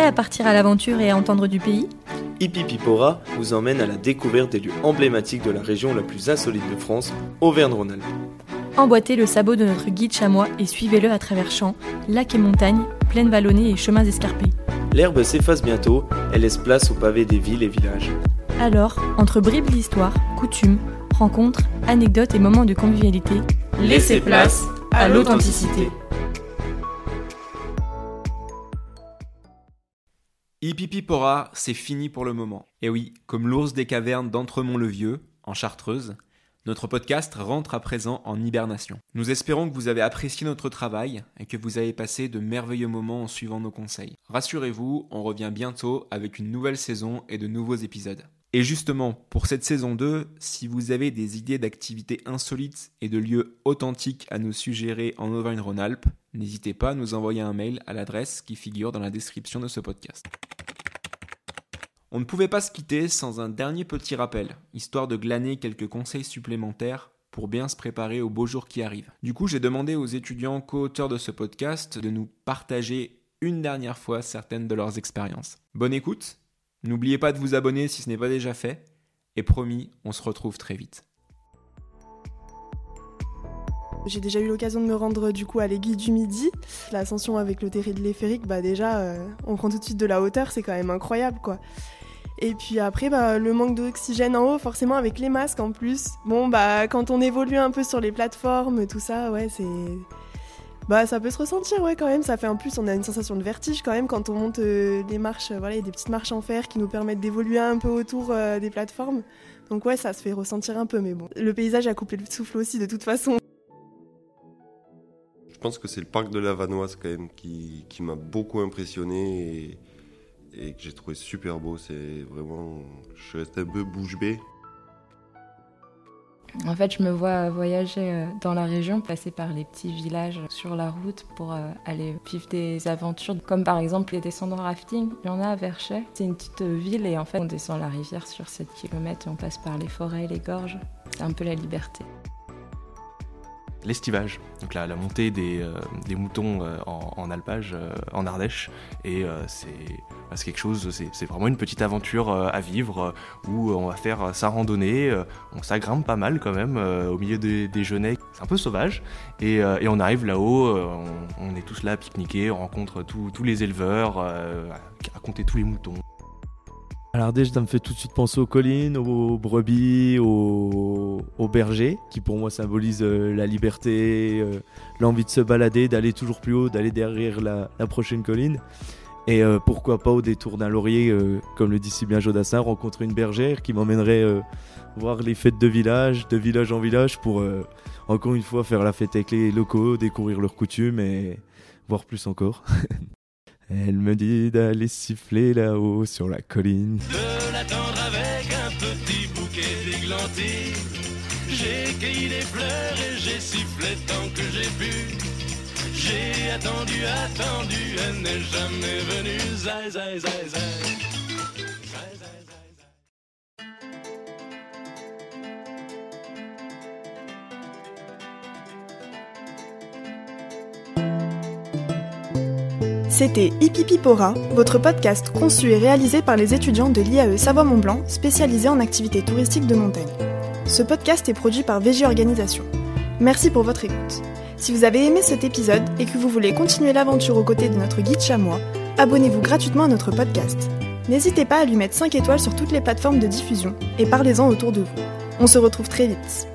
Prêt à partir à l'aventure et à entendre du pays Hippipipora vous emmène à la découverte des lieux emblématiques de la région la plus insolite de France, Auvergne-Rhône-Alpes. Emboîtez le sabot de notre guide chamois et suivez-le à travers champs, lacs et montagnes, plaines vallonnées et chemins escarpés. L'herbe s'efface bientôt, elle laisse place aux pavés des villes et villages. Alors, entre bribes d'histoire, coutumes, rencontres, anecdotes et moments de convivialité, laissez place à l'authenticité. Hippipipora, c'est fini pour le moment. Et oui, comme l'ours des cavernes d'Entremont-le-Vieux, en Chartreuse, notre podcast rentre à présent en hibernation. Nous espérons que vous avez apprécié notre travail et que vous avez passé de merveilleux moments en suivant nos conseils. Rassurez-vous, on revient bientôt avec une nouvelle saison et de nouveaux épisodes. Et justement, pour cette saison 2, si vous avez des idées d'activités insolites et de lieux authentiques à nous suggérer en Auvergne-Rhône-Alpes, n'hésitez pas à nous envoyer un mail à l'adresse qui figure dans la description de ce podcast. On ne pouvait pas se quitter sans un dernier petit rappel, histoire de glaner quelques conseils supplémentaires pour bien se préparer aux beaux jours qui arrivent. Du coup, j'ai demandé aux étudiants co-auteurs de ce podcast de nous partager une dernière fois certaines de leurs expériences. Bonne écoute N'oubliez pas de vous abonner si ce n'est pas déjà fait. Et promis, on se retrouve très vite. J'ai déjà eu l'occasion de me rendre du coup à l'aiguille du Midi. L'ascension avec le terri de l'Éphérique, bah déjà, euh, on prend tout de suite de la hauteur, c'est quand même incroyable quoi. Et puis après, bah, le manque d'oxygène en haut, forcément avec les masques en plus. Bon, bah quand on évolue un peu sur les plateformes, tout ça, ouais, c'est bah ça peut se ressentir ouais quand même, ça fait en plus on a une sensation de vertige quand même quand on monte euh, des marches, voilà, il y a des petites marches en fer qui nous permettent d'évoluer un peu autour euh, des plateformes. Donc ouais, ça se fait ressentir un peu mais bon, le paysage a coupé le souffle aussi de toute façon. Je pense que c'est le parc de la Vanoise quand même qui, qui m'a beaucoup impressionné et, et que j'ai trouvé super beau, c'est vraiment je reste un peu bouche bée. En fait, je me vois voyager euh, dans la région, passer par les petits villages sur la route pour euh, aller vivre des aventures, comme par exemple les descendants rafting. Il y en a à Verchet. C'est une petite ville et en fait, on descend la rivière sur 7 km et on passe par les forêts et les gorges. C'est un peu la liberté l'estivage, donc la, montée des, euh, moutons euh, en, alpage, euh, en Ardèche. Et c'est quelque chose, c'est vraiment une petite aventure à vivre où on va faire sa randonnée, on s'agrimpe pas mal quand même au milieu des, des. C'est un peu sauvage. Et, on arrive là-haut, on, est tous là à pique-niquer, on rencontre tous les éleveurs, à raconter tous les moutons. L'Ardèche, ça me fait tout de suite penser aux collines, aux brebis, aux, aux bergers, qui pour moi symbolisent euh, la liberté, euh, l'envie de se balader, d'aller toujours plus haut, d'aller derrière la, prochaine colline. Et euh, pourquoi pas au détour d'un laurier, comme le dit si bien Jodassin, rencontrer une bergère qui m'emmènerait voir les fêtes de village, de village en village, pour encore une fois faire la fête avec les locaux, découvrir leurs coutumes et voir plus encore. Elle me dit d'aller siffler là-haut sur la colline. De l'attendre avec un petit bouquet d'églantines. J'ai cueilli des fleurs et j'ai sifflé tant que j'ai pu. J'ai attendu, attendu, elle n'est jamais venue. Zai, zai, zai. C'était Hippipipora, votre podcast conçu et réalisé par les étudiants de l'IAE Savoie-Mont-Blanc, spécialisés en activités touristiques de montagne. Ce podcast est produit par VG Organisation. Merci pour votre écoute. Si vous avez aimé cet épisode et que vous voulez continuer l'aventure aux côtés de notre guide chamois, abonnez-vous gratuitement à notre podcast. N'hésitez pas à lui mettre 5 étoiles sur toutes les plateformes de diffusion et parlez-en autour de vous. On se retrouve très vite.